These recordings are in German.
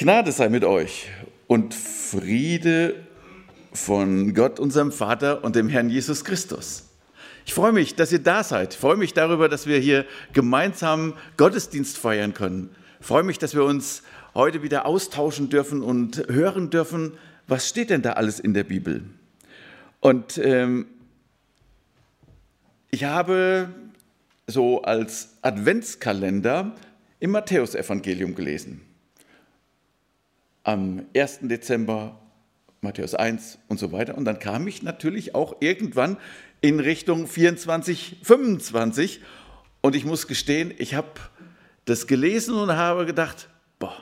Gnade sei mit euch und Friede von Gott, unserem Vater und dem Herrn Jesus Christus. Ich freue mich, dass ihr da seid. Ich freue mich darüber, dass wir hier gemeinsam Gottesdienst feiern können. Ich freue mich, dass wir uns heute wieder austauschen dürfen und hören dürfen, was steht denn da alles in der Bibel. Und ähm, ich habe so als Adventskalender im Matthäusevangelium gelesen. Am 1. Dezember Matthäus 1 und so weiter. Und dann kam ich natürlich auch irgendwann in Richtung 24, 25. Und ich muss gestehen, ich habe das gelesen und habe gedacht, boah,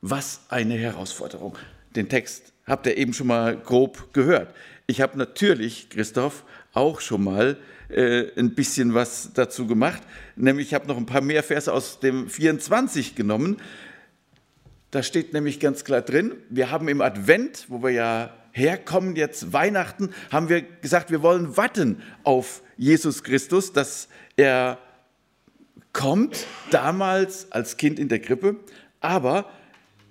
was eine Herausforderung. Den Text habt ihr eben schon mal grob gehört. Ich habe natürlich, Christoph, auch schon mal äh, ein bisschen was dazu gemacht. Nämlich, ich habe noch ein paar mehr Verse aus dem 24 genommen. Da steht nämlich ganz klar drin, wir haben im Advent, wo wir ja herkommen, jetzt Weihnachten, haben wir gesagt, wir wollen warten auf Jesus Christus, dass er kommt, damals als Kind in der Krippe, aber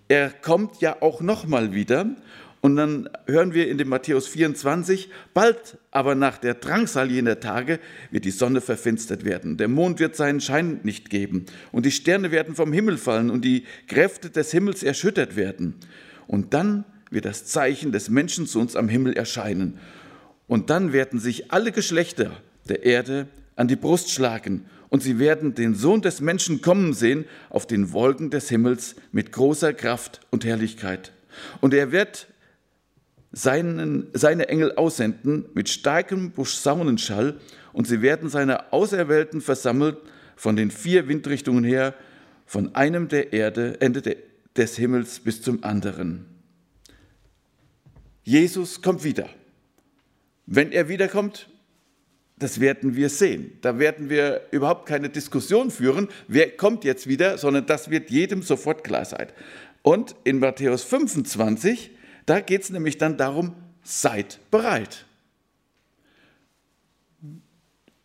er kommt ja auch nochmal wieder und dann hören wir in dem Matthäus 24, bald aber nach der Drangsal jener Tage wird die Sonne verfinstert werden, der Mond wird seinen Schein nicht geben und die Sterne werden vom Himmel fallen und die Kräfte des Himmels erschüttert werden. Und dann wird das Zeichen des Menschen zu uns am Himmel erscheinen. Und dann werden sich alle Geschlechter der Erde an die Brust schlagen und sie werden den Sohn des Menschen kommen sehen auf den Wolken des Himmels mit großer Kraft und Herrlichkeit. Und er wird seinen, seine Engel aussenden mit starkem Posaunenschall und sie werden seine Auserwählten versammelt von den vier Windrichtungen her, von einem der Erde, Ende de, des Himmels bis zum anderen. Jesus kommt wieder. Wenn er wiederkommt, das werden wir sehen. Da werden wir überhaupt keine Diskussion führen, wer kommt jetzt wieder, sondern das wird jedem sofort klar sein. Und in Matthäus 25 da geht es nämlich dann darum, seid bereit.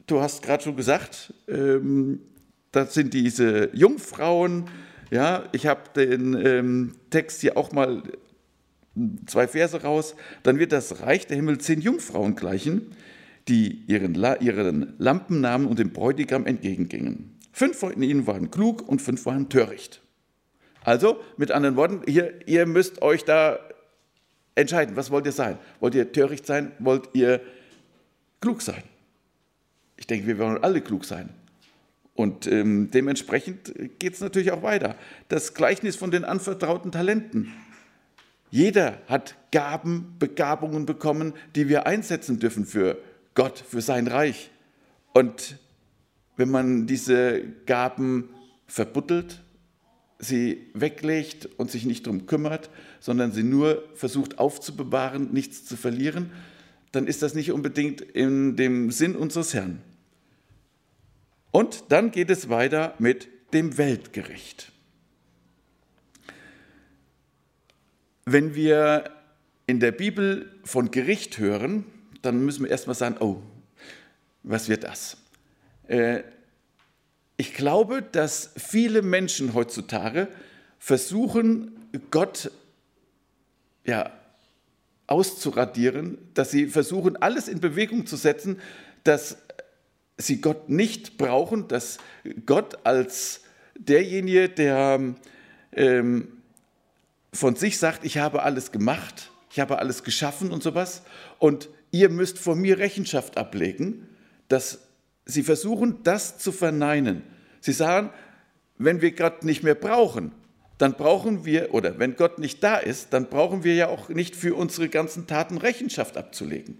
Du hast gerade schon gesagt, ähm, das sind diese Jungfrauen. Ja, ich habe den ähm, Text hier auch mal zwei Verse raus. Dann wird das Reich der Himmel zehn Jungfrauen gleichen, die ihren, ihren Lampen nahmen und dem Bräutigam entgegengingen. Fünf von ihnen waren klug und fünf waren töricht. Also, mit anderen Worten, hier, ihr müsst euch da entscheiden, was wollt ihr sein? Wollt ihr töricht sein? Wollt ihr klug sein? Ich denke, wir wollen alle klug sein. Und ähm, dementsprechend geht es natürlich auch weiter. Das Gleichnis von den anvertrauten Talenten. Jeder hat Gaben, Begabungen bekommen, die wir einsetzen dürfen für Gott, für sein Reich. Und wenn man diese Gaben verbuttelt, sie weglegt und sich nicht darum kümmert, sondern sie nur versucht aufzubewahren, nichts zu verlieren, dann ist das nicht unbedingt in dem Sinn unseres Herrn. Und dann geht es weiter mit dem Weltgericht. Wenn wir in der Bibel von Gericht hören, dann müssen wir erstmal sagen, oh, was wird das? Ich glaube, dass viele Menschen heutzutage versuchen, Gott ja, auszuradieren, dass sie versuchen, alles in Bewegung zu setzen, dass sie Gott nicht brauchen, dass Gott als derjenige, der ähm, von sich sagt, ich habe alles gemacht, ich habe alles geschaffen und sowas, und ihr müsst vor mir Rechenschaft ablegen, dass Sie versuchen, das zu verneinen. Sie sagen, wenn wir Gott nicht mehr brauchen, dann brauchen wir, oder wenn Gott nicht da ist, dann brauchen wir ja auch nicht für unsere ganzen Taten Rechenschaft abzulegen.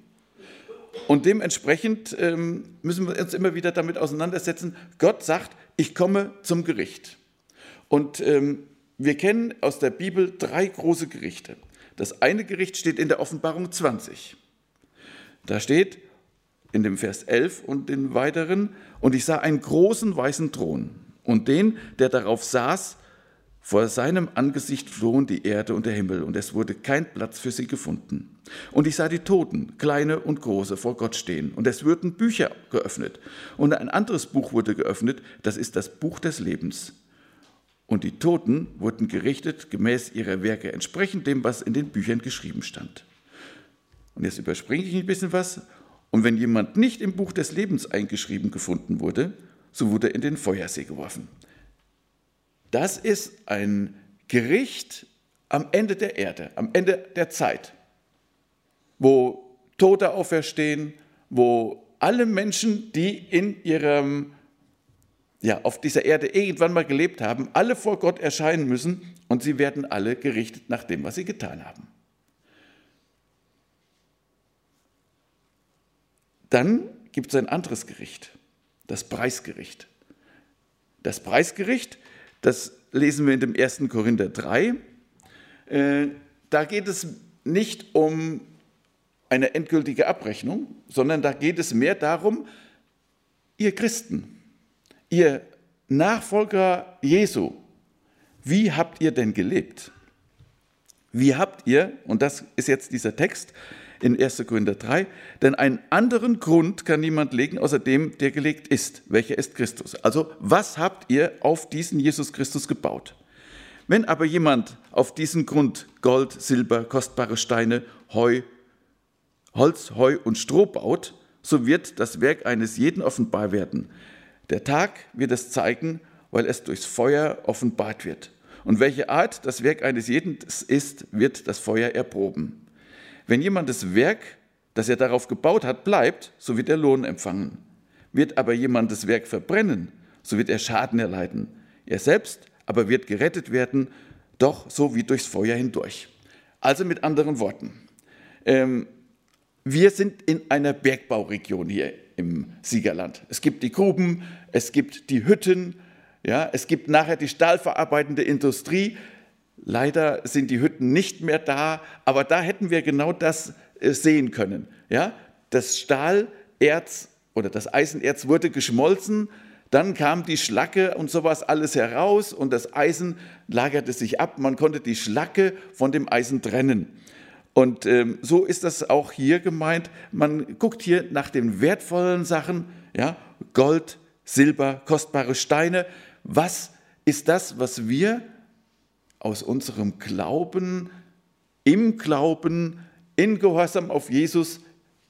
Und dementsprechend ähm, müssen wir uns immer wieder damit auseinandersetzen, Gott sagt, ich komme zum Gericht. Und ähm, wir kennen aus der Bibel drei große Gerichte. Das eine Gericht steht in der Offenbarung 20. Da steht, in dem Vers 11 und den weiteren, und ich sah einen großen weißen Thron und den, der darauf saß, vor seinem Angesicht flohen die Erde und der Himmel, und es wurde kein Platz für sie gefunden. Und ich sah die Toten, kleine und große, vor Gott stehen, und es wurden Bücher geöffnet. Und ein anderes Buch wurde geöffnet, das ist das Buch des Lebens. und die Toten wurden gerichtet gemäß ihrer Werke, entsprechend dem, was in den Büchern geschrieben stand. Und jetzt überspringe ich ein bisschen was. Und wenn jemand nicht im Buch des Lebens eingeschrieben gefunden wurde, so wurde er in den Feuersee geworfen. Das ist ein Gericht am Ende der Erde, am Ende der Zeit, wo Tote auferstehen, wo alle Menschen, die in ihrem, ja, auf dieser Erde irgendwann mal gelebt haben, alle vor Gott erscheinen müssen und sie werden alle gerichtet nach dem, was sie getan haben. Dann gibt es ein anderes Gericht, das Preisgericht. Das Preisgericht, das lesen wir in dem 1. Korinther 3. Äh, da geht es nicht um eine endgültige Abrechnung, sondern da geht es mehr darum, ihr Christen, ihr Nachfolger Jesu, wie habt ihr denn gelebt? Wie habt ihr, und das ist jetzt dieser Text in 1. Korinther 3, denn einen anderen Grund kann niemand legen, außer dem, der gelegt ist. Welcher ist Christus? Also, was habt ihr auf diesen Jesus Christus gebaut? Wenn aber jemand auf diesen Grund Gold, Silber, kostbare Steine, Heu, Holz, Heu und Stroh baut, so wird das Werk eines jeden offenbar werden. Der Tag wird es zeigen, weil es durchs Feuer offenbart wird. Und welche Art das Werk eines jeden ist, wird das Feuer erproben. Wenn jemand das Werk, das er darauf gebaut hat, bleibt, so wird er Lohn empfangen. Wird aber jemand das Werk verbrennen, so wird er Schaden erleiden. Er selbst aber wird gerettet werden, doch so wie durchs Feuer hindurch. Also mit anderen Worten, ähm, wir sind in einer Bergbauregion hier im Siegerland. Es gibt die Gruben, es gibt die Hütten, ja, es gibt nachher die stahlverarbeitende Industrie. Leider sind die Hütten nicht mehr da, aber da hätten wir genau das äh, sehen können. Ja, das Stahlerz oder das Eisenerz wurde geschmolzen, dann kam die Schlacke und sowas alles heraus und das Eisen lagerte sich ab. Man konnte die Schlacke von dem Eisen trennen. Und ähm, so ist das auch hier gemeint. Man guckt hier nach den wertvollen Sachen, ja, Gold, Silber, kostbare Steine. Was ist das, was wir aus unserem Glauben, im Glauben, in Gehorsam auf Jesus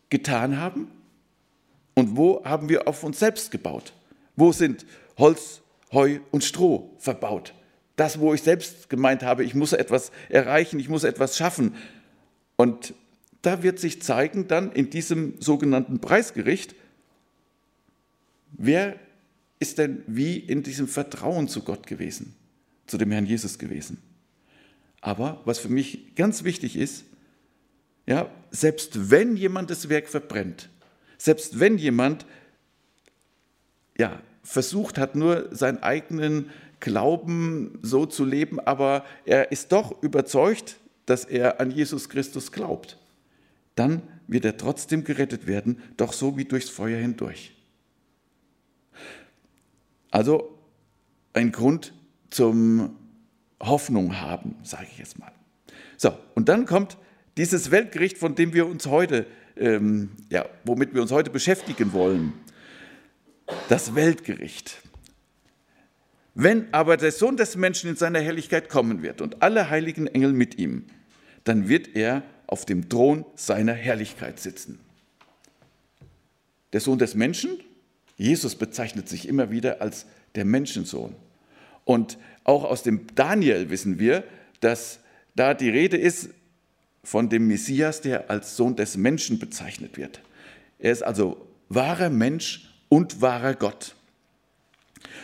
getan haben? Und wo haben wir auf uns selbst gebaut? Wo sind Holz, Heu und Stroh verbaut? Das, wo ich selbst gemeint habe, ich muss etwas erreichen, ich muss etwas schaffen. Und da wird sich zeigen dann in diesem sogenannten Preisgericht, wer ist denn wie in diesem Vertrauen zu Gott gewesen, zu dem Herrn Jesus gewesen. Aber was für mich ganz wichtig ist, ja, selbst wenn jemand das Werk verbrennt, selbst wenn jemand ja, versucht hat, nur seinen eigenen Glauben so zu leben, aber er ist doch überzeugt, dass er an Jesus Christus glaubt, dann wird er trotzdem gerettet werden, doch so wie durchs Feuer hindurch. Also ein Grund zum Hoffnung haben, sage ich jetzt mal. So, und dann kommt dieses Weltgericht, von dem wir uns heute, ähm, ja, womit wir uns heute beschäftigen wollen. Das Weltgericht. Wenn aber der Sohn des Menschen in seiner Herrlichkeit kommen wird und alle heiligen Engel mit ihm, dann wird er auf dem Thron seiner Herrlichkeit sitzen. Der Sohn des Menschen, Jesus bezeichnet sich immer wieder als der Menschensohn. Und auch aus dem Daniel wissen wir, dass da die Rede ist von dem Messias, der als Sohn des Menschen bezeichnet wird. Er ist also wahrer Mensch und wahrer Gott.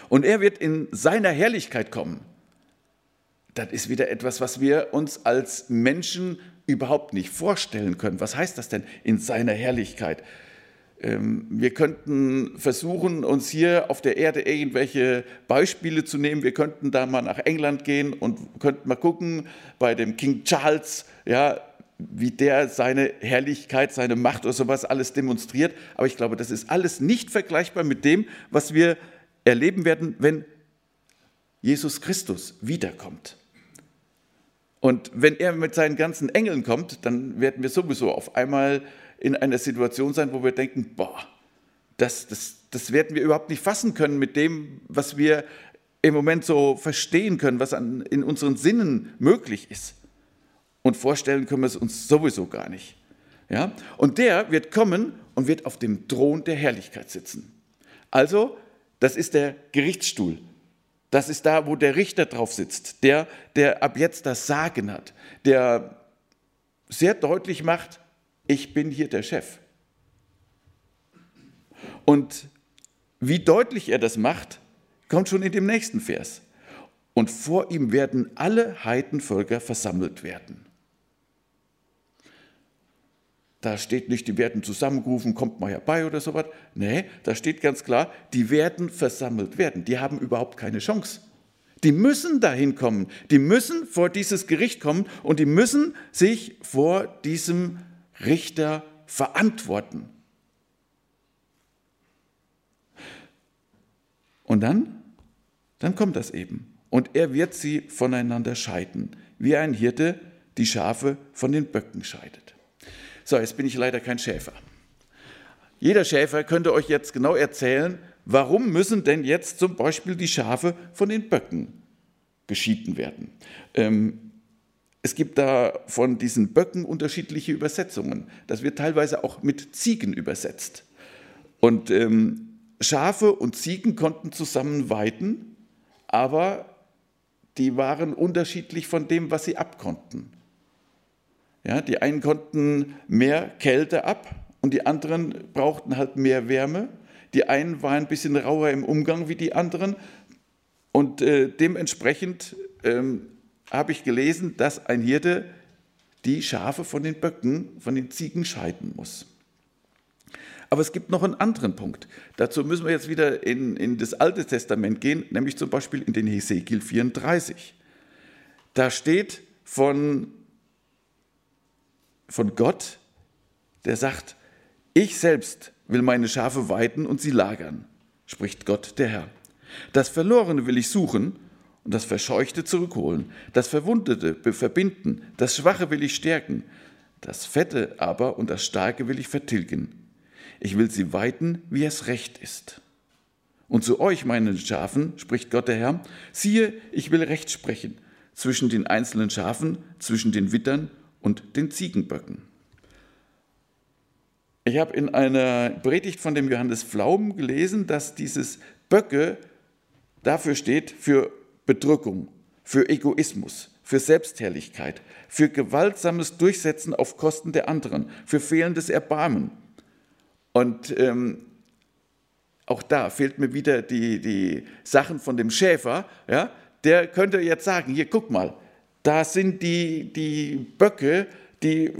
Und er wird in seiner Herrlichkeit kommen. Das ist wieder etwas, was wir uns als Menschen überhaupt nicht vorstellen können. Was heißt das denn in seiner Herrlichkeit? Ähm, wir könnten versuchen, uns hier auf der Erde irgendwelche Beispiele zu nehmen. Wir könnten da mal nach England gehen und könnten mal gucken bei dem King Charles, ja, wie der seine Herrlichkeit, seine Macht oder sowas alles demonstriert. Aber ich glaube, das ist alles nicht vergleichbar mit dem, was wir erleben werden, wenn Jesus Christus wiederkommt. Und wenn er mit seinen ganzen Engeln kommt, dann werden wir sowieso auf einmal in einer Situation sein, wo wir denken, boah, das, das, das werden wir überhaupt nicht fassen können mit dem, was wir im Moment so verstehen können, was an, in unseren Sinnen möglich ist. Und vorstellen können wir es uns sowieso gar nicht. Ja? Und der wird kommen und wird auf dem Thron der Herrlichkeit sitzen. Also, das ist der Gerichtsstuhl. Das ist da, wo der Richter drauf sitzt, der, der ab jetzt das Sagen hat, der sehr deutlich macht, ich bin hier der Chef. Und wie deutlich er das macht, kommt schon in dem nächsten Vers. Und vor ihm werden alle Heidenvölker versammelt werden. Da steht nicht, die werden zusammengerufen, kommt mal herbei oder sowas. Nee, da steht ganz klar, die werden versammelt werden. Die haben überhaupt keine Chance. Die müssen dahin kommen. Die müssen vor dieses Gericht kommen und die müssen sich vor diesem Richter verantworten. Und dann, dann kommt das eben. Und er wird sie voneinander scheiden, wie ein Hirte die Schafe von den Böcken scheidet. So, jetzt bin ich leider kein Schäfer. Jeder Schäfer könnte euch jetzt genau erzählen, warum müssen denn jetzt zum Beispiel die Schafe von den Böcken geschieden werden. Ähm, es gibt da von diesen Böcken unterschiedliche Übersetzungen. Das wird teilweise auch mit Ziegen übersetzt. Und ähm, Schafe und Ziegen konnten zusammen weiden, aber die waren unterschiedlich von dem, was sie abkonnten. Ja, die einen konnten mehr Kälte ab und die anderen brauchten halt mehr Wärme. Die einen waren ein bisschen rauer im Umgang wie die anderen. Und äh, dementsprechend ähm, habe ich gelesen, dass ein Hirte die Schafe von den Böcken, von den Ziegen scheiden muss. Aber es gibt noch einen anderen Punkt. Dazu müssen wir jetzt wieder in, in das Alte Testament gehen, nämlich zum Beispiel in den Hesekiel 34. Da steht von von Gott, der sagt, ich selbst will meine Schafe weiden und sie lagern, spricht Gott der Herr. Das Verlorene will ich suchen und das Verscheuchte zurückholen, das Verwundete verbinden, das Schwache will ich stärken, das Fette aber und das Starke will ich vertilgen. Ich will sie weiden, wie es recht ist. Und zu euch, meinen Schafen, spricht Gott der Herr, siehe, ich will Recht sprechen zwischen den einzelnen Schafen, zwischen den Wittern und den Ziegenböcken. Ich habe in einer Predigt von dem Johannes Pflaum gelesen, dass dieses Böcke dafür steht für Bedrückung, für Egoismus, für Selbstherrlichkeit, für gewaltsames Durchsetzen auf Kosten der anderen, für fehlendes Erbarmen. Und ähm, auch da fehlt mir wieder die, die Sachen von dem Schäfer. Ja? Der könnte jetzt sagen, hier guck mal, da sind die, die Böcke, die,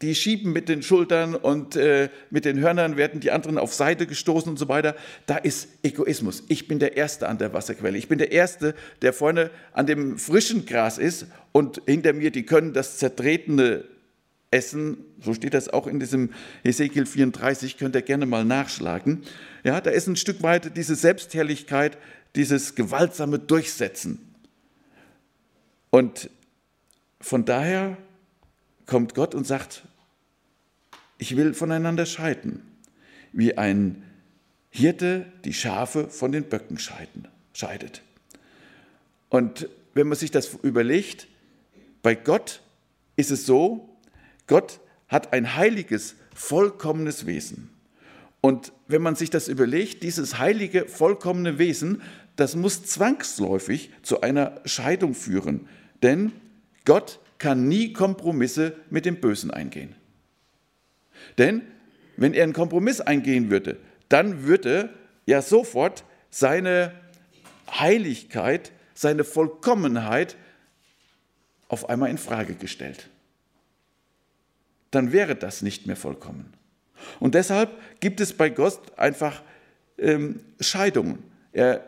die schieben mit den Schultern und äh, mit den Hörnern werden die anderen auf Seite gestoßen und so weiter. Da ist Egoismus. Ich bin der Erste an der Wasserquelle. Ich bin der Erste, der vorne an dem frischen Gras ist und hinter mir, die können das zertretene essen. So steht das auch in diesem Hesekiel 34, könnt ihr gerne mal nachschlagen. Ja, da ist ein Stück weit diese Selbstherrlichkeit, dieses gewaltsame Durchsetzen. Und von daher kommt Gott und sagt, ich will voneinander scheiden, wie ein Hirte die Schafe von den Böcken scheiden, scheidet. Und wenn man sich das überlegt, bei Gott ist es so, Gott hat ein heiliges, vollkommenes Wesen. Und wenn man sich das überlegt, dieses heilige, vollkommene Wesen, das muss zwangsläufig zu einer Scheidung führen. Denn Gott kann nie Kompromisse mit dem Bösen eingehen. Denn wenn er einen Kompromiss eingehen würde, dann würde ja sofort seine Heiligkeit, seine Vollkommenheit auf einmal in Frage gestellt. Dann wäre das nicht mehr vollkommen. Und deshalb gibt es bei Gott einfach ähm, Scheidungen. Er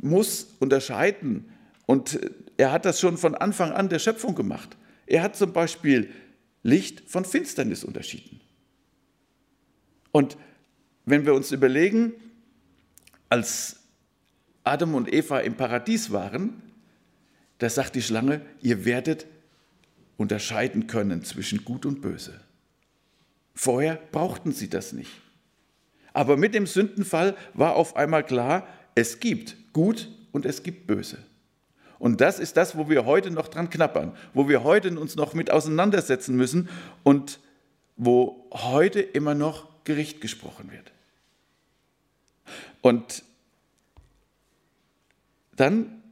muss unterscheiden und er hat das schon von Anfang an der Schöpfung gemacht. Er hat zum Beispiel Licht von Finsternis unterschieden. Und wenn wir uns überlegen, als Adam und Eva im Paradies waren, da sagt die Schlange, ihr werdet unterscheiden können zwischen Gut und Böse. Vorher brauchten sie das nicht. Aber mit dem Sündenfall war auf einmal klar, es gibt Gut und es gibt Böse. Und das ist das, wo wir heute noch dran knappern, wo wir heute uns noch mit auseinandersetzen müssen und wo heute immer noch Gericht gesprochen wird. Und dann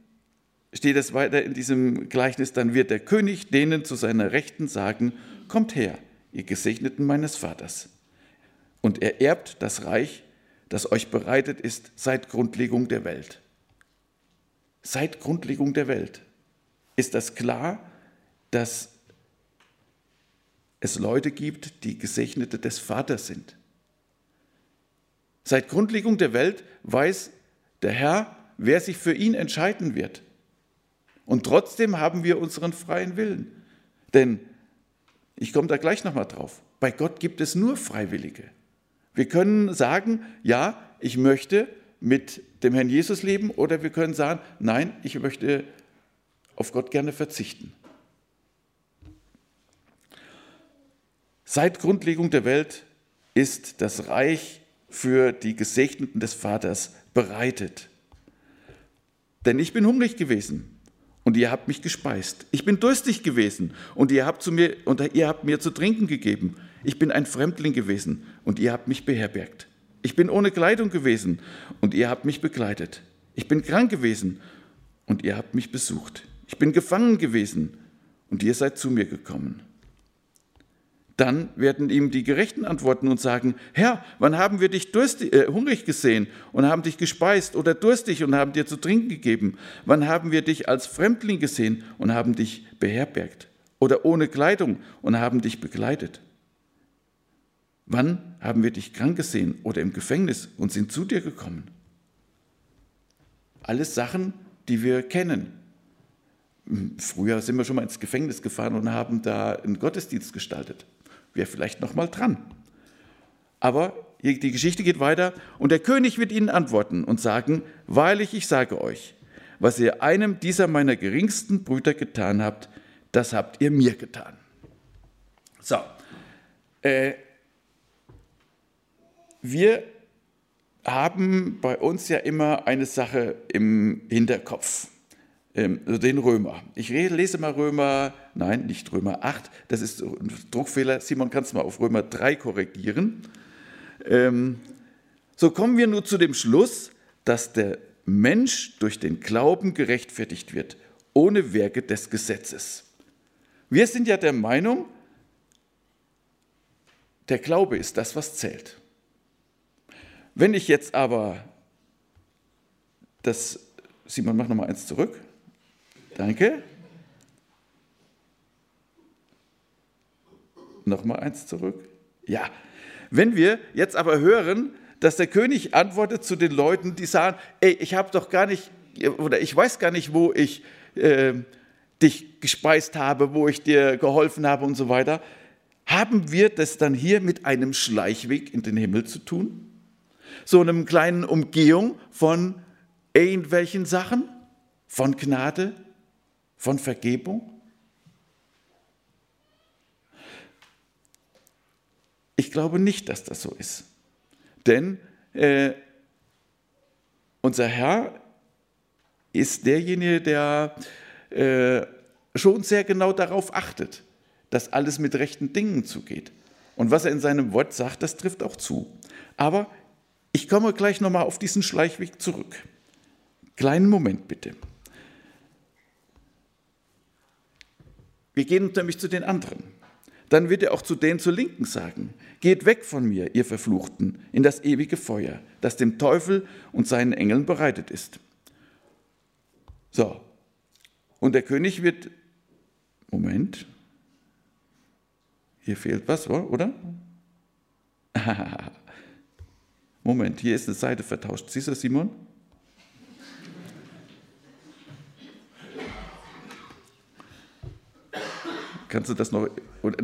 steht es weiter in diesem Gleichnis, dann wird der König denen zu seiner Rechten sagen, kommt her, ihr Gesegneten meines Vaters. Und er erbt das Reich, das euch bereitet ist seit Grundlegung der Welt. Seit Grundlegung der Welt ist das klar, dass es Leute gibt, die Gesegnete des Vaters sind. Seit Grundlegung der Welt weiß der Herr, wer sich für ihn entscheiden wird. Und trotzdem haben wir unseren freien Willen. Denn, ich komme da gleich nochmal drauf, bei Gott gibt es nur Freiwillige. Wir können sagen, ja, ich möchte mit dem Herrn Jesus leben oder wir können sagen, nein, ich möchte auf Gott gerne verzichten. Seit Grundlegung der Welt ist das Reich für die Gesegneten des Vaters bereitet. Denn ich bin hungrig gewesen und ihr habt mich gespeist. Ich bin durstig gewesen und ihr habt, zu mir, und ihr habt mir zu trinken gegeben. Ich bin ein Fremdling gewesen und ihr habt mich beherbergt. Ich bin ohne Kleidung gewesen und ihr habt mich begleitet. Ich bin krank gewesen und ihr habt mich besucht. Ich bin gefangen gewesen und ihr seid zu mir gekommen. Dann werden ihm die Gerechten antworten und sagen, Herr, wann haben wir dich durstig, äh, hungrig gesehen und haben dich gespeist oder durstig und haben dir zu trinken gegeben? Wann haben wir dich als Fremdling gesehen und haben dich beherbergt? Oder ohne Kleidung und haben dich begleitet? Wann haben wir dich krank gesehen oder im Gefängnis und sind zu dir gekommen? Alles Sachen, die wir kennen. Früher sind wir schon mal ins Gefängnis gefahren und haben da einen Gottesdienst gestaltet wäre vielleicht noch mal dran. Aber die Geschichte geht weiter und der König wird ihnen antworten und sagen, wahrlich, ich sage euch, was ihr einem dieser meiner geringsten Brüder getan habt, das habt ihr mir getan. So, äh, wir haben bei uns ja immer eine Sache im Hinterkopf. Ähm, also den Römer. Ich lese mal Römer, nein, nicht Römer 8, das ist ein Druckfehler. Simon, kannst du mal auf Römer 3 korrigieren? Ähm, so kommen wir nur zu dem Schluss, dass der Mensch durch den Glauben gerechtfertigt wird, ohne Werke des Gesetzes. Wir sind ja der Meinung, der Glaube ist das, was zählt. Wenn ich jetzt aber das, Simon, mach nochmal eins zurück. Danke. Nochmal eins zurück. Ja. Wenn wir jetzt aber hören, dass der König antwortet zu den Leuten, die sagen, ey, ich habe doch gar nicht, oder ich weiß gar nicht, wo ich äh, dich gespeist habe, wo ich dir geholfen habe und so weiter, haben wir das dann hier mit einem Schleichweg in den Himmel zu tun? So einem kleinen Umgehung von irgendwelchen Sachen, von Gnade, von Vergebung? Ich glaube nicht, dass das so ist. Denn äh, unser Herr ist derjenige, der äh, schon sehr genau darauf achtet, dass alles mit rechten Dingen zugeht. Und was er in seinem Wort sagt, das trifft auch zu. Aber ich komme gleich nochmal auf diesen Schleichweg zurück. Kleinen Moment bitte. Wir gehen nämlich zu den anderen. Dann wird er auch zu denen zur Linken sagen, geht weg von mir, ihr Verfluchten, in das ewige Feuer, das dem Teufel und seinen Engeln bereitet ist. So, und der König wird, Moment, hier fehlt was, oder? Moment, hier ist eine Seite vertauscht. Siehst du, Simon? Kannst du das noch?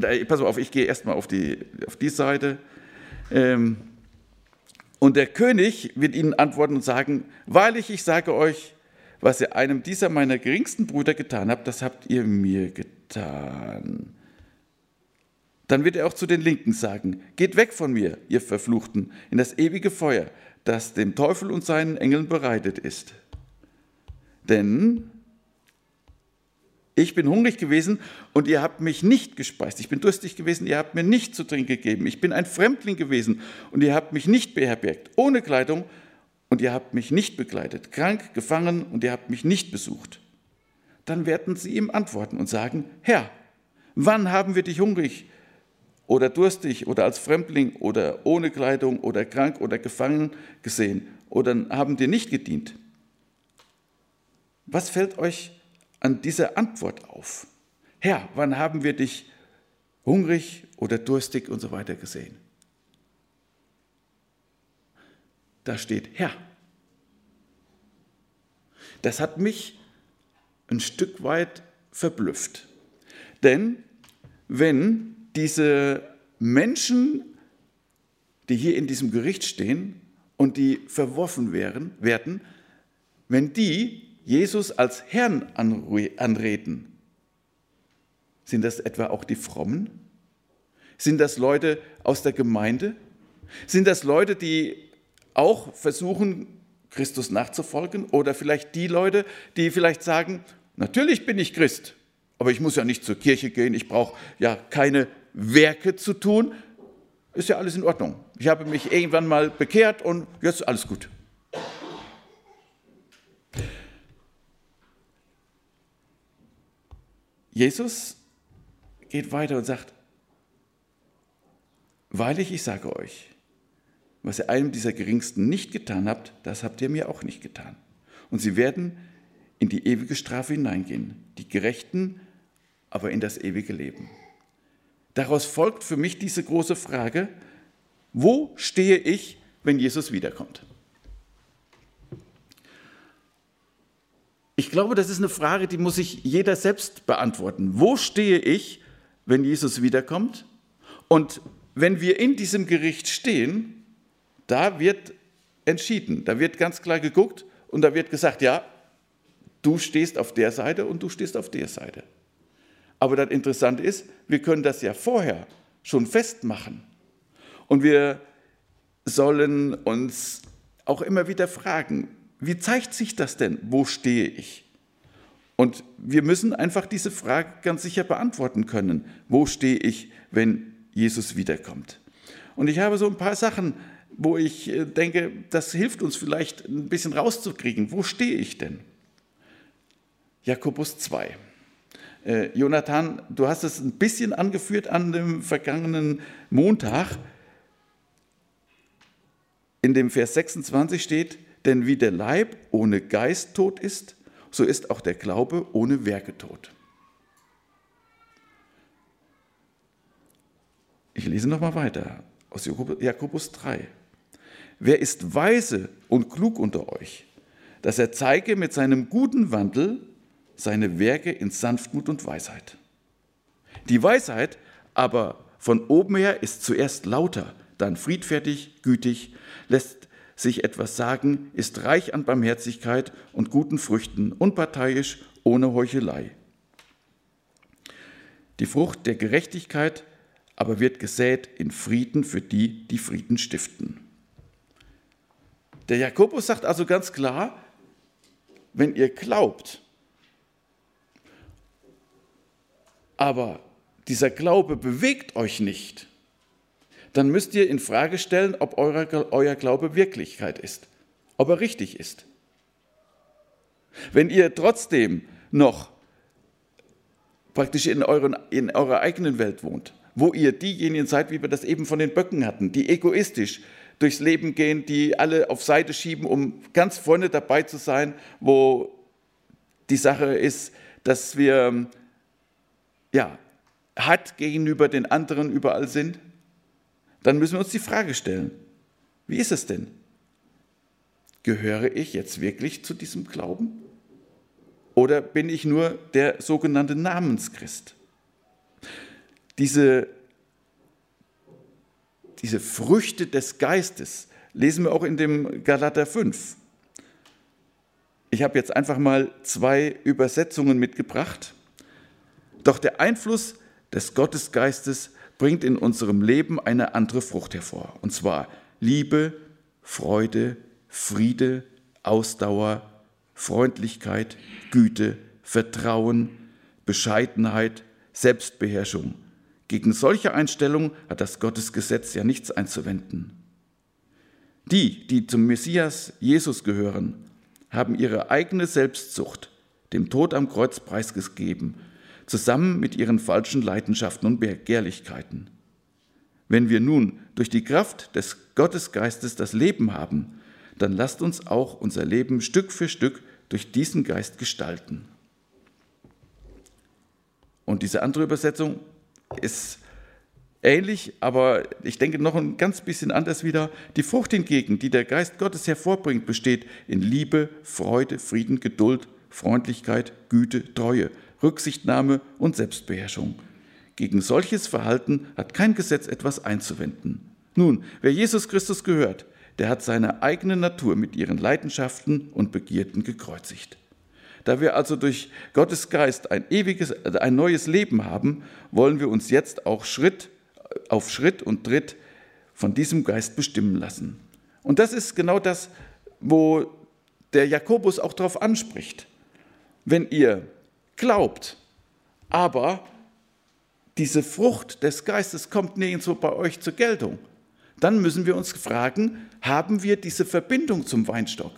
Äh, pass auf, ich gehe erstmal auf die, auf die Seite. Ähm, und der König wird ihnen antworten und sagen: Wahrlich, ich sage euch, was ihr einem dieser meiner geringsten Brüder getan habt, das habt ihr mir getan. Dann wird er auch zu den Linken sagen: Geht weg von mir, ihr Verfluchten, in das ewige Feuer, das dem Teufel und seinen Engeln bereitet ist. Denn ich bin hungrig gewesen und ihr habt mich nicht gespeist. Ich bin durstig gewesen, ihr habt mir nicht zu trinken gegeben. Ich bin ein Fremdling gewesen und ihr habt mich nicht beherbergt, ohne Kleidung und ihr habt mich nicht begleitet, krank, gefangen und ihr habt mich nicht besucht. Dann werden sie ihm antworten und sagen, Herr, wann haben wir dich hungrig oder durstig oder als Fremdling oder ohne Kleidung oder krank oder gefangen gesehen oder haben dir nicht gedient? Was fällt euch an dieser Antwort auf. Herr, wann haben wir dich hungrig oder durstig und so weiter gesehen? Da steht Herr. Das hat mich ein Stück weit verblüfft. Denn wenn diese Menschen, die hier in diesem Gericht stehen und die verworfen werden, werden wenn die Jesus als Herrn anreden, sind das etwa auch die Frommen? Sind das Leute aus der Gemeinde? Sind das Leute, die auch versuchen, Christus nachzufolgen? Oder vielleicht die Leute, die vielleicht sagen, natürlich bin ich Christ, aber ich muss ja nicht zur Kirche gehen, ich brauche ja keine Werke zu tun. Ist ja alles in Ordnung. Ich habe mich irgendwann mal bekehrt und jetzt alles gut. Jesus geht weiter und sagt, Wahrlich, ich sage euch, was ihr einem dieser Geringsten nicht getan habt, das habt ihr mir auch nicht getan. Und sie werden in die ewige Strafe hineingehen, die Gerechten aber in das ewige Leben. Daraus folgt für mich diese große Frage, wo stehe ich, wenn Jesus wiederkommt? Ich glaube, das ist eine Frage, die muss sich jeder selbst beantworten. Wo stehe ich, wenn Jesus wiederkommt? Und wenn wir in diesem Gericht stehen, da wird entschieden, da wird ganz klar geguckt und da wird gesagt, ja, du stehst auf der Seite und du stehst auf der Seite. Aber das Interessante ist, wir können das ja vorher schon festmachen. Und wir sollen uns auch immer wieder fragen, wie zeigt sich das denn? Wo stehe ich? Und wir müssen einfach diese Frage ganz sicher beantworten können. Wo stehe ich, wenn Jesus wiederkommt? Und ich habe so ein paar Sachen, wo ich äh, denke, das hilft uns vielleicht ein bisschen rauszukriegen. Wo stehe ich denn? Jakobus 2. Äh, Jonathan, du hast es ein bisschen angeführt an dem vergangenen Montag. In dem Vers 26 steht, denn wie der Leib ohne Geist tot ist, so ist auch der Glaube ohne Werke tot. Ich lese nochmal weiter aus Jakobus 3. Wer ist weise und klug unter euch, dass er zeige mit seinem guten Wandel seine Werke in Sanftmut und Weisheit? Die Weisheit aber von oben her ist zuerst lauter, dann friedfertig, gütig, lässt sich etwas sagen, ist reich an Barmherzigkeit und guten Früchten, unparteiisch, ohne Heuchelei. Die Frucht der Gerechtigkeit aber wird gesät in Frieden für die, die Frieden stiften. Der Jakobus sagt also ganz klar, wenn ihr glaubt, aber dieser Glaube bewegt euch nicht, dann müsst ihr in Frage stellen, ob euer, Glaube Wirklichkeit ist, ob er richtig ist. Wenn ihr trotzdem noch praktisch in, euren, in eurer eigenen Welt wohnt, wo ihr diejenigen seid, wie wir das eben von den Böcken hatten, die egoistisch durchs Leben gehen, die alle auf Seite schieben, um ganz vorne dabei zu sein, wo die Sache ist, dass wir ja, hart gegenüber den anderen überall sind, dann müssen wir uns die Frage stellen, wie ist es denn? Gehöre ich jetzt wirklich zu diesem Glauben? Oder bin ich nur der sogenannte Namenschrist? Diese, diese Früchte des Geistes lesen wir auch in dem Galater 5. Ich habe jetzt einfach mal zwei Übersetzungen mitgebracht. Doch der Einfluss des Gottesgeistes bringt in unserem Leben eine andere Frucht hervor. Und zwar Liebe, Freude, Friede, Ausdauer, Freundlichkeit, Güte, Vertrauen, Bescheidenheit, Selbstbeherrschung. Gegen solche Einstellungen hat das Gottesgesetz ja nichts einzuwenden. Die, die zum Messias Jesus gehören, haben ihre eigene Selbstsucht dem Tod am Kreuz preisgegeben, zusammen mit ihren falschen Leidenschaften und Begehrlichkeiten. Wenn wir nun durch die Kraft des Gottesgeistes das Leben haben, dann lasst uns auch unser Leben Stück für Stück durch diesen Geist gestalten. Und diese andere Übersetzung ist ähnlich, aber ich denke noch ein ganz bisschen anders wieder. Die Frucht hingegen, die der Geist Gottes hervorbringt, besteht in Liebe, Freude, Frieden, Geduld, Freundlichkeit, Güte, Treue, Rücksichtnahme und Selbstbeherrschung. Gegen solches Verhalten hat kein Gesetz etwas einzuwenden. Nun, wer Jesus Christus gehört, der hat seine eigene Natur mit ihren Leidenschaften und Begierden gekreuzigt. Da wir also durch Gottes Geist ein ewiges, ein neues Leben haben, wollen wir uns jetzt auch Schritt auf Schritt und Tritt von diesem Geist bestimmen lassen. Und das ist genau das, wo der Jakobus auch darauf anspricht. Wenn ihr glaubt, aber diese Frucht des Geistes kommt nirgendwo bei euch zur Geltung, dann müssen wir uns fragen, haben wir diese Verbindung zum Weinstock?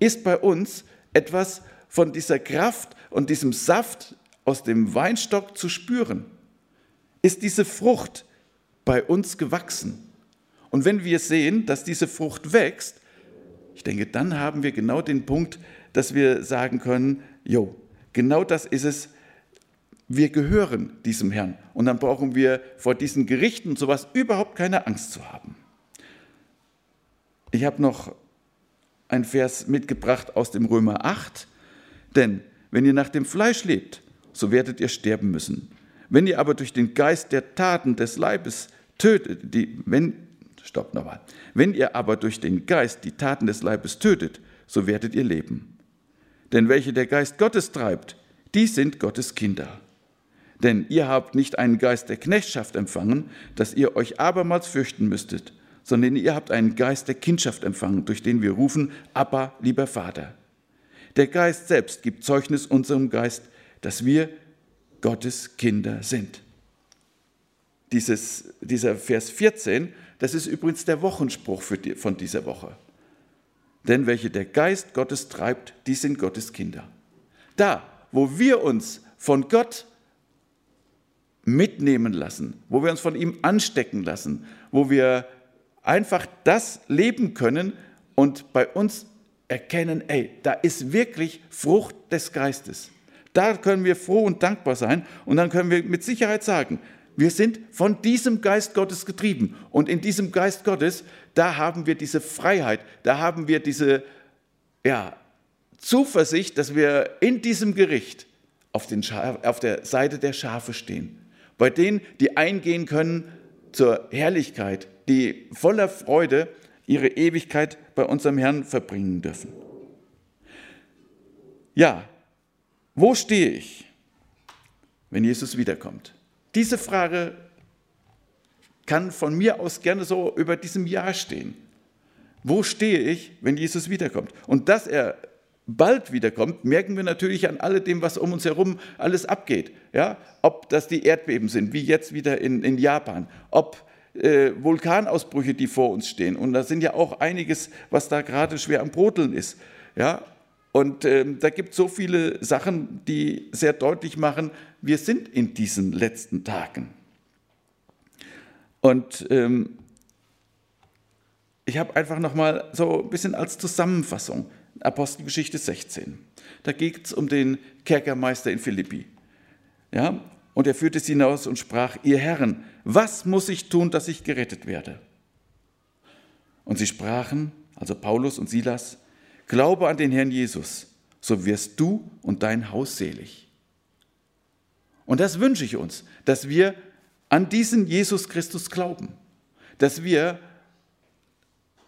Ist bei uns etwas von dieser Kraft und diesem Saft aus dem Weinstock zu spüren? ist diese Frucht bei uns gewachsen. Und wenn wir sehen, dass diese Frucht wächst, ich denke, dann haben wir genau den Punkt, dass wir sagen können, jo, genau das ist es, wir gehören diesem Herrn. Und dann brauchen wir vor diesen Gerichten und sowas überhaupt keine Angst zu haben. Ich habe noch ein Vers mitgebracht aus dem Römer 8. Denn wenn ihr nach dem Fleisch lebt, so werdet ihr sterben müssen. Wenn ihr aber durch den Geist der Taten des Leibes tötet, die, wenn, stopp nochmal, wenn ihr aber durch den Geist die Taten des Leibes tötet, so werdet ihr leben. Denn welche der Geist Gottes treibt, die sind Gottes Kinder. Denn ihr habt nicht einen Geist der Knechtschaft empfangen, dass ihr euch abermals fürchten müsstet, sondern ihr habt einen Geist der Kindschaft empfangen, durch den wir rufen, Abba, lieber Vater. Der Geist selbst gibt Zeugnis unserem Geist, dass wir Gottes Kinder sind. Dieses, dieser Vers 14, das ist übrigens der Wochenspruch die, von dieser Woche. Denn welche der Geist Gottes treibt, die sind Gottes Kinder. Da, wo wir uns von Gott mitnehmen lassen, wo wir uns von ihm anstecken lassen, wo wir einfach das leben können und bei uns erkennen, ey, da ist wirklich Frucht des Geistes. Da können wir froh und dankbar sein und dann können wir mit Sicherheit sagen, wir sind von diesem Geist Gottes getrieben. Und in diesem Geist Gottes, da haben wir diese Freiheit, da haben wir diese ja, Zuversicht, dass wir in diesem Gericht auf, den auf der Seite der Schafe stehen. Bei denen, die eingehen können zur Herrlichkeit, die voller Freude ihre Ewigkeit bei unserem Herrn verbringen dürfen. Ja, wo stehe ich, wenn Jesus wiederkommt? Diese Frage kann von mir aus gerne so über diesem Jahr stehen. Wo stehe ich, wenn Jesus wiederkommt? Und dass er bald wiederkommt, merken wir natürlich an alledem, was um uns herum alles abgeht. Ja? Ob das die Erdbeben sind, wie jetzt wieder in, in Japan, ob äh, Vulkanausbrüche, die vor uns stehen. Und da sind ja auch einiges, was da gerade schwer am Brodeln ist. Ja? Und ähm, da gibt es so viele Sachen, die sehr deutlich machen, wir sind in diesen letzten Tagen. Und ähm, ich habe einfach nochmal so ein bisschen als Zusammenfassung Apostelgeschichte 16. Da geht es um den Kerkermeister in Philippi. Ja? Und er führte sie hinaus und sprach, ihr Herren, was muss ich tun, dass ich gerettet werde? Und sie sprachen, also Paulus und Silas, Glaube an den Herrn Jesus, so wirst du und dein Haus selig. Und das wünsche ich uns, dass wir an diesen Jesus Christus glauben, dass wir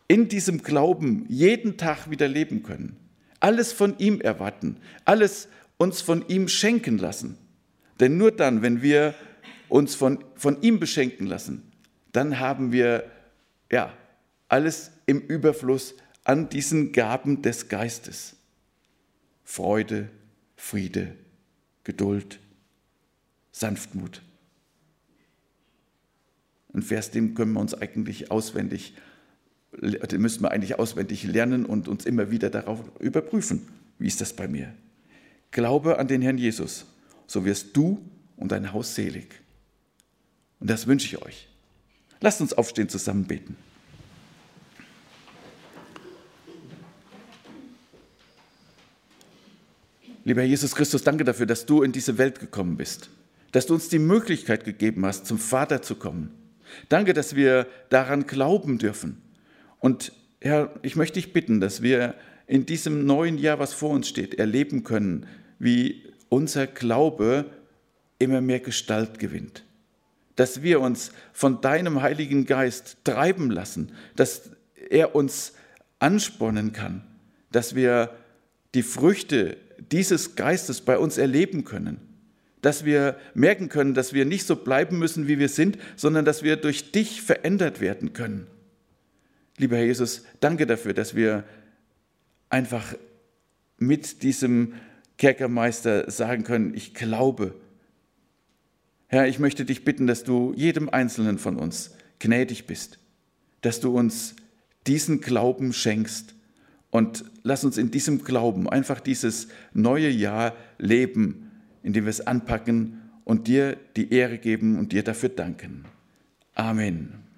in diesem Glauben jeden Tag wieder leben können, alles von ihm erwarten, alles uns von ihm schenken lassen. Denn nur dann, wenn wir uns von, von ihm beschenken lassen, dann haben wir ja alles im Überfluss an diesen Gaben des Geistes. Freude, Friede, Geduld, Sanftmut. Ein Vers, den können wir uns eigentlich auswendig, den müssen wir eigentlich auswendig lernen und uns immer wieder darauf überprüfen. Wie ist das bei mir? Glaube an den Herrn Jesus, so wirst du und dein Haus selig. Und das wünsche ich euch. Lasst uns aufstehen, zusammen beten. Lieber Jesus Christus, danke dafür, dass du in diese Welt gekommen bist, dass du uns die Möglichkeit gegeben hast, zum Vater zu kommen. Danke, dass wir daran glauben dürfen. Und Herr, ich möchte dich bitten, dass wir in diesem neuen Jahr, was vor uns steht, erleben können, wie unser Glaube immer mehr Gestalt gewinnt. Dass wir uns von deinem Heiligen Geist treiben lassen, dass er uns anspornen kann, dass wir die Früchte dieses Geistes bei uns erleben können. Dass wir merken können, dass wir nicht so bleiben müssen, wie wir sind, sondern dass wir durch dich verändert werden können. Lieber Herr Jesus, danke dafür, dass wir einfach mit diesem Kerkermeister sagen können, ich glaube. Herr, ich möchte dich bitten, dass du jedem Einzelnen von uns gnädig bist, dass du uns diesen Glauben schenkst und lass uns in diesem Glauben einfach dieses neue Jahr leben, indem wir es anpacken und dir die Ehre geben und dir dafür danken. Amen.